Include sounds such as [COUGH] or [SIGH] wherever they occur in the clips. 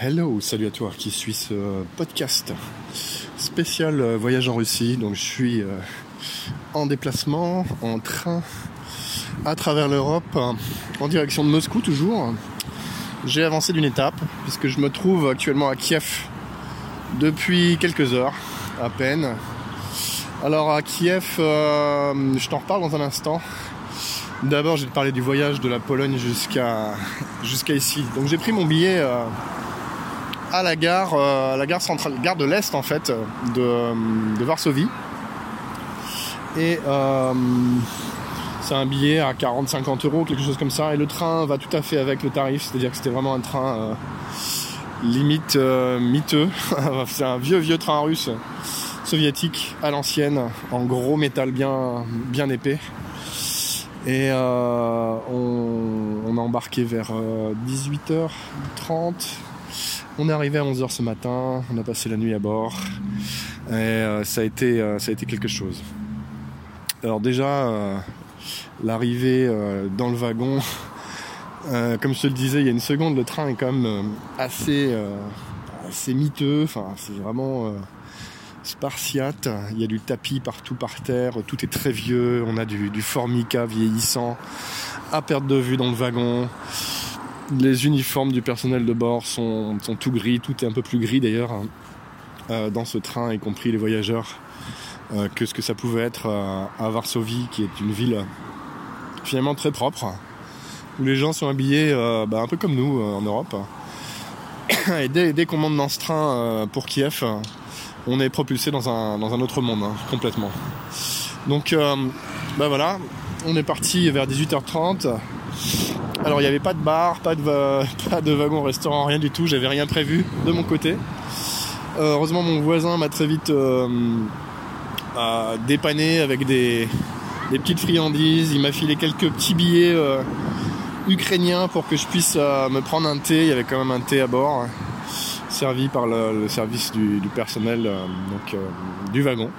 Hello, salut à toi qui suis ce podcast spécial euh, voyage en Russie. Donc je suis euh, en déplacement, en train à travers l'Europe, en direction de Moscou toujours. J'ai avancé d'une étape puisque je me trouve actuellement à Kiev depuis quelques heures à peine. Alors à Kiev, euh, je t'en reparle dans un instant. D'abord, je vais te parler du voyage de la Pologne jusqu'à jusqu'à ici. Donc j'ai pris mon billet à la gare, euh, la gare centrale, gare de l'Est en fait, de, Varsovie. Et euh, c'est un billet à 40-50 euros, quelque chose comme ça. Et le train va tout à fait avec le tarif, c'est-à-dire que c'était vraiment un train euh, limite miteux. [LAUGHS] c'est un vieux vieux train russe soviétique à l'ancienne, en gros métal bien, bien épais. Et on, a embarqué vers 18h30, on est arrivé à 11h ce matin, on a passé la nuit à bord et euh, ça, a été, euh, ça a été quelque chose. Alors déjà, euh, l'arrivée dans le wagon, [LAUGHS] comme je te le disais il y a une seconde, le train est quand même assez, assez miteux, enfin c'est vraiment spartiate, il y a du tapis partout par terre, tout est très vieux, on a du, du formica vieillissant à perte de vue dans le wagon. Les uniformes du personnel de bord sont, tout gris, tout est un peu plus gris d'ailleurs hein, euh, dans ce train, y compris les voyageurs, euh, que ce que ça pouvait être euh, à Varsovie, qui est une ville finalement très propre, où les gens sont habillés bah, un peu comme nous en Europe. [COUGHS] Et dès, qu'on monte dans ce train pour Kiev, on est propulsé dans un, autre monde, hein, complètement. Donc, bah voilà, on est parti vers 18h30. Alors il n'y avait pas de bar, [LAUGHS] pas de, wagon restaurant, rien du tout, j'avais rien prévu de mon côté. Euh, heureusement mon voisin m'a très vite euh, dépanné avec des, petites friandises, il m'a filé quelques petits billets euh, ukrainiens pour que je puisse me prendre un thé, il y avait quand même un thé à bord, servi par le, service du, personnel du wagon.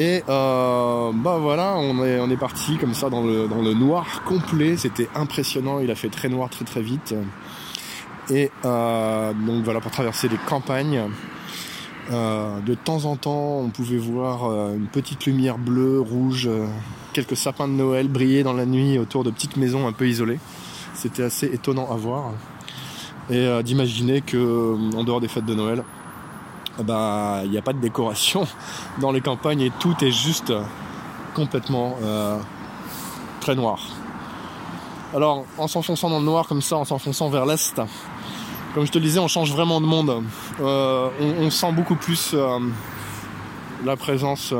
Et euh, bah voilà, on est, parti comme ça dans le, noir complet. C'était impressionnant. Il a fait très noir très très vite. Et euh, donc voilà, pour traverser les campagnes. Euh, de temps en temps, on pouvait voir une petite lumière bleue, rouge, quelques sapins de Noël briller dans la nuit autour de petites maisons un peu isolées. C'était assez étonnant à voir. Et d'imaginer que, dehors des fêtes de Noël, bah, il n'y a pas de décoration dans les campagnes et tout est juste complètement euh, très noir. Alors, en s'enfonçant dans le noir comme ça, en s'enfonçant vers l'est, comme je te le disais, on change vraiment de monde. Euh, on, sent beaucoup plus euh, la présence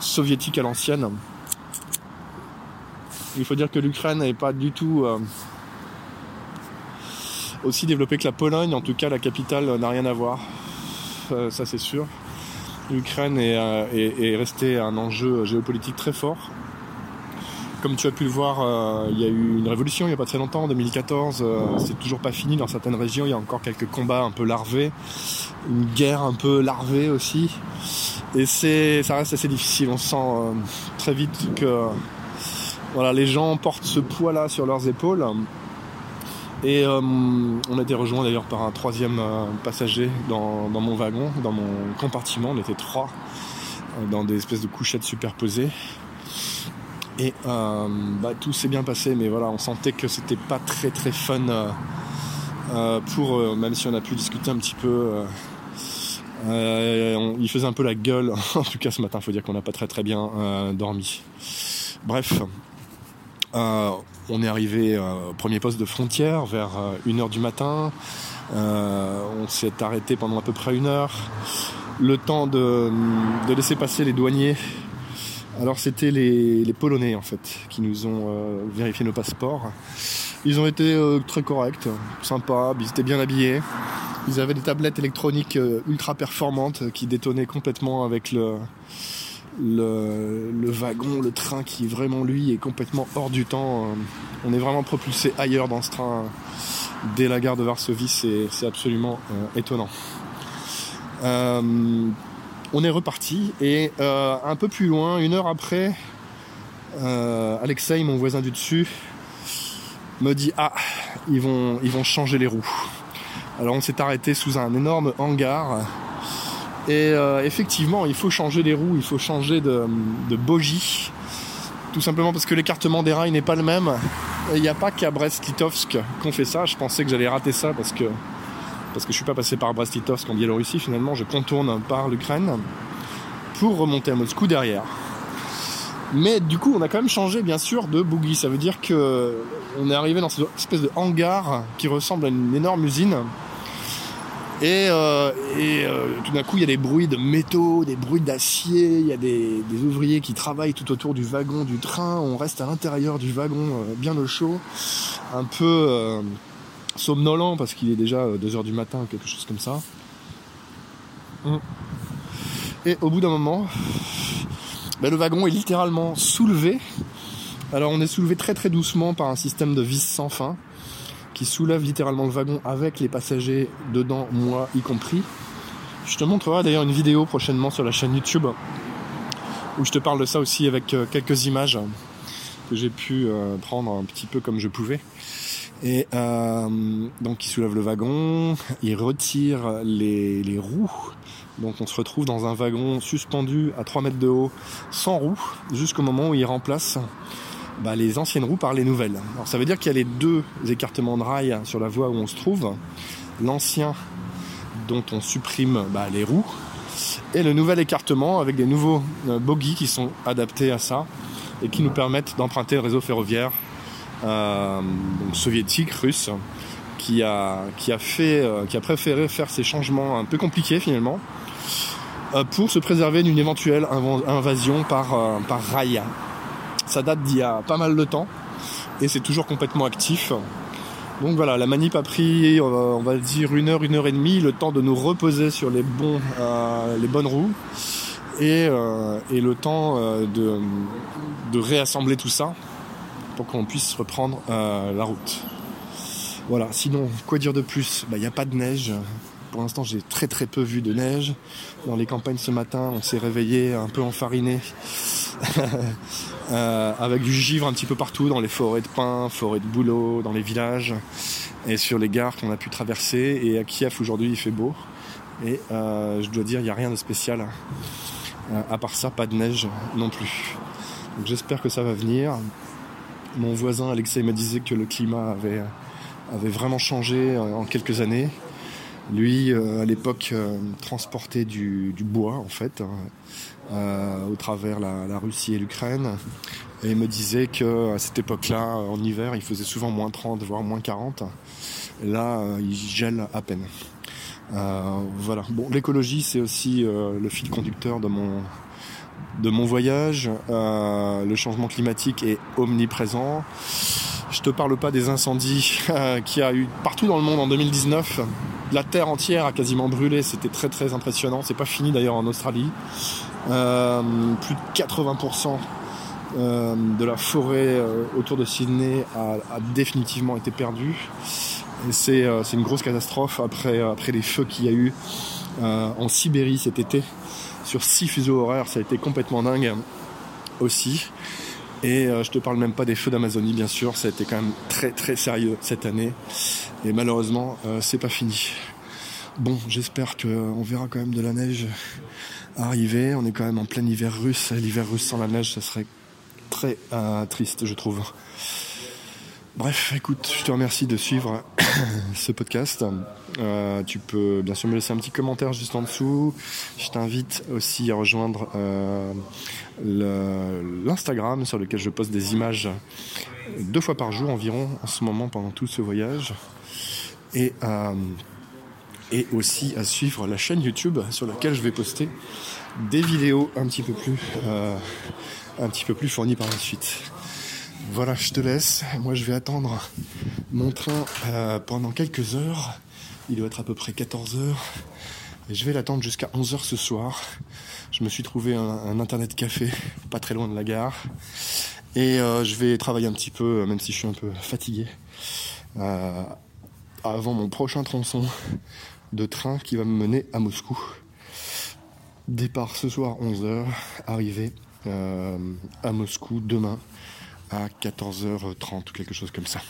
soviétique à l'ancienne. Il faut dire que l'Ukraine n'est pas du tout aussi développée que la Pologne. En tout cas, la capitale n'a rien à voir ça, c'est sûr. L'Ukraine euh, est, restée un enjeu géopolitique très fort. Comme tu as pu le voir, euh, il y a eu une révolution il n'y a pas très longtemps, en 2014. Euh, c'est toujours pas fini dans certaines régions. Il y a encore quelques combats un peu larvés, une guerre un peu larvée aussi. Et c'est, ça reste assez difficile. On sent très vite que voilà, les gens portent ce poids-là sur leurs épaules. Et euh, on a été rejoint d'ailleurs par un troisième euh, passager dans, mon wagon, dans mon compartiment. On était trois euh, dans des espèces de couchettes superposées. Et bah, tout s'est bien passé, mais voilà, on sentait que c'était pas très très fun pour, même si on a pu discuter un petit peu. il faisait un peu la gueule. [LAUGHS] en tout cas, ce matin, il faut dire qu'on n'a pas très très bien dormi. Bref, on est arrivé euh, au premier poste de frontière vers 1h euh, du matin. Euh, on s'est arrêté pendant à peu près une heure. Le temps de, laisser passer les douaniers. Alors c'était les, Polonais en fait qui nous ont vérifié nos passeports. Ils ont été très corrects, sympas, ils étaient bien habillés. Ils avaient des tablettes électroniques ultra performantes qui détonnaient complètement avec le, le, wagon, le train qui vraiment lui est complètement hors du temps. Euh, on est vraiment propulsé ailleurs dans ce train dès la gare de Varsovie, c'est absolument euh, étonnant. Euh, on est reparti et un peu plus loin, une heure après, Alexei, mon voisin du dessus, me dit ah ils vont ils vont changer les roues. Alors on s'est arrêté sous un énorme hangar. Et effectivement, il faut changer les roues, il faut changer de, bogie. Tout simplement parce que l'écartement des rails n'est pas le même. Il n'y a pas qu'à Brest-Litovsk qu'on fait ça. Je pensais que j'allais rater ça parce que je suis pas passé par Brest-Litovsk en Biélorussie. Finalement, je contourne par l'Ukraine pour remonter à Moscou derrière. Mais du coup, on a quand même changé, bien sûr, de boogie. Ça veut dire que on est arrivé dans cette espèce de hangar qui ressemble à une énorme usine. Et, euh, euh, tout d'un coup, il y a des bruits de métaux, des bruits d'acier, il y a des, ouvriers qui travaillent tout autour du wagon du train. On reste à l'intérieur du wagon, euh, bien au chaud, un peu somnolent parce qu'il est déjà 2h du matin, quelque chose comme ça. Hum. Et au bout d'un moment, ben, le wagon est littéralement soulevé. Alors on est soulevé très très doucement par un système de vis sans fin qui soulève littéralement le wagon avec les passagers dedans, moi y compris. Je te montrerai d'ailleurs une vidéo prochainement sur la chaîne YouTube où je te parle de ça aussi avec euh, quelques images que j'ai pu euh, prendre un petit peu comme je pouvais. Et euh, donc il soulève le wagon, il retire les, les roues donc on se retrouve dans un wagon suspendu à 3 mètres de haut, sans roues, jusqu'au moment où il remplace bah, les anciennes roues par les nouvelles. Alors ça veut dire qu'il y a les deux écartements de rails sur la voie où on se trouve. L'ancien dont on supprime bah, les roues et le nouvel écartement avec des nouveaux euh, bogies qui sont adaptés à ça et qui nous permettent d'emprunter le réseau ferroviaire euh, soviétique, russe, euh, qui a préféré faire ces changements un peu compliqués finalement pour se préserver d'une éventuelle invasion par, par rail. Ça date d'il y a pas mal de temps et c'est toujours complètement actif. Donc voilà, la manip a pris, on va dire, une heure, une heure et demie, le temps de nous reposer sur les, euh, bonnes roues et, et le temps de, réassembler tout ça pour qu'on puisse reprendre la route. Voilà, sinon, quoi dire de plus? Il bah, n'y a pas de neige, pour l'instant, j'ai très très peu vu de neige. Dans les campagnes ce matin, on s'est réveillé un peu enfariné. [LAUGHS] euh, avec du givre un petit peu partout, dans les forêts de pins, forêts de bouleaux, dans les villages et sur les gares qu'on a pu traverser. Et à Kiev aujourd'hui, il fait beau. Et euh, je dois dire, il n'y a rien de spécial. Euh, à part ça, pas de neige non plus. Donc j'espère que ça va venir. Mon voisin Alexei me disait que le climat avait vraiment changé en quelques années. Lui, euh, à l'époque, euh, transportait du, bois, en fait, hein, euh, au travers la, Russie et l'Ukraine. Et il me disait qu'à cette époque-là, en hiver, il faisait souvent moins 30, voire moins 40. Et là, il gèle à peine. voilà. Bon, l'écologie, c'est aussi le fil conducteur de mon, de mon voyage. le changement climatique est omniprésent. Je te parle pas des incendies [LAUGHS] qu'il y a eu partout dans le monde en 2019 la terre entière a quasiment brûlé, c'était très très impressionnant. C'est pas fini d'ailleurs en Australie. Euh, plus de 80% euh, de la forêt euh, autour de Sydney a, définitivement été perdue. Et c'est une grosse catastrophe après, après les feux qu'il y a eu en Sibérie cet été. Sur six fuseaux horaires, ça a été complètement dingue aussi. Et je te parle même pas des feux d'Amazonie, bien sûr, ça a été quand même très très sérieux cette année. Et malheureusement, euh, c'est pas fini. Bon, j'espère qu'on verra quand même de la neige arriver. On est quand même en plein hiver russe. L'hiver russe sans la neige, ça serait très euh, triste, je trouve. Bref, écoute, je te remercie de suivre [COUGHS] ce podcast. Euh, tu peux bien sûr me laisser un petit commentaire juste en dessous. Je t'invite aussi à rejoindre l'Instagram sur lequel je poste des images deux fois par jour environ en ce moment pendant tout ce voyage et, euh, aussi à suivre la chaîne YouTube sur laquelle je vais poster des vidéos un petit peu plus, euh, un petit peu plus fournies par la suite. Voilà, je te laisse. Moi, je vais attendre mon train euh, pendant quelques heures. Il doit être à peu près 14 heures. Et je vais l'attendre jusqu'à 11 heures ce soir. Je me suis trouvé un, internet café pas très loin de la gare. Et je vais travailler un petit peu, même si je suis un peu fatigué, avant mon prochain tronçon de train qui va me mener à Moscou. Départ ce soir 11h, arrivée euh, à Moscou demain à 14h30 ou quelque chose comme ça.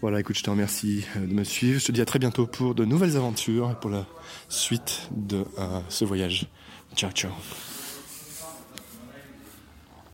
Voilà, écoute, je te remercie de me suivre. Je te dis à très bientôt pour de nouvelles aventures et pour la suite de ce voyage. Ciao, ciao.